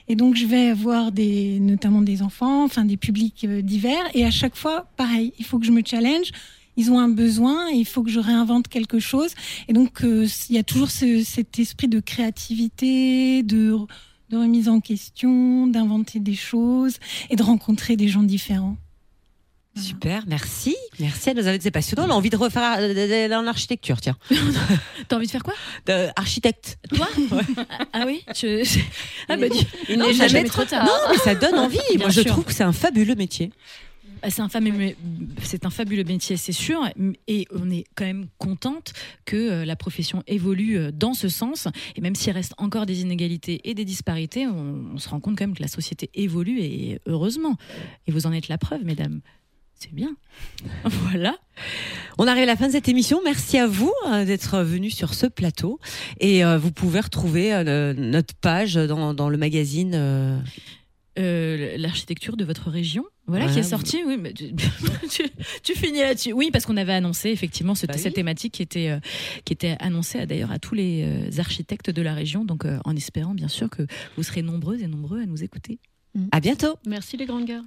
Et donc je vais avoir des, notamment des enfants, enfin des publics euh, divers. Et à chaque fois, pareil, il faut que je me challenge. Ils ont un besoin, et il faut que je réinvente quelque chose. Et donc euh, il y a toujours ce- cet esprit de créativité, de de remise en question, d'inventer des choses et de rencontrer des gens différents. Super, merci. Merci à nos invités. C'est passionnant. On a envie de refaire euh, dans l'architecture, tiens. T'as envie de faire quoi? Euh, architecte. Toi? Ah oui je... Ah bah, Il n'est jamais jamais trop tard. Non, mais ça donne envie. Bien Moi, je trouve que c'est un fabuleux métier. Ah, C'est un, fabuleux, c'est un fabuleux métier, c'est sûr, et on est quand même contente que euh, la profession évolue euh, dans ce sens. Et même s'il reste encore des inégalités et des disparités, on, on se rend compte quand même que la société évolue et heureusement. Et vous en êtes la preuve, mesdames. C'est bien. Voilà. On arrive à la fin de cette émission. Merci à vous euh, d'être venus sur ce plateau. Et euh, vous pouvez retrouver euh, le- notre page dans, dans le magazine. euh, Euh, L'architecture de votre région, voilà, qui est sortie. Oui, mais tu, tu- tu finis là-dessus. Oui, parce qu'on avait annoncé effectivement ce- Bah oui. cette thématique qui était, euh, qui était annoncée à- d'ailleurs à tous les euh, architectes de la région. Donc, euh, en espérant bien sûr que vous serez nombreux et nombreux à nous écouter. À bientôt. Merci les grandes gars.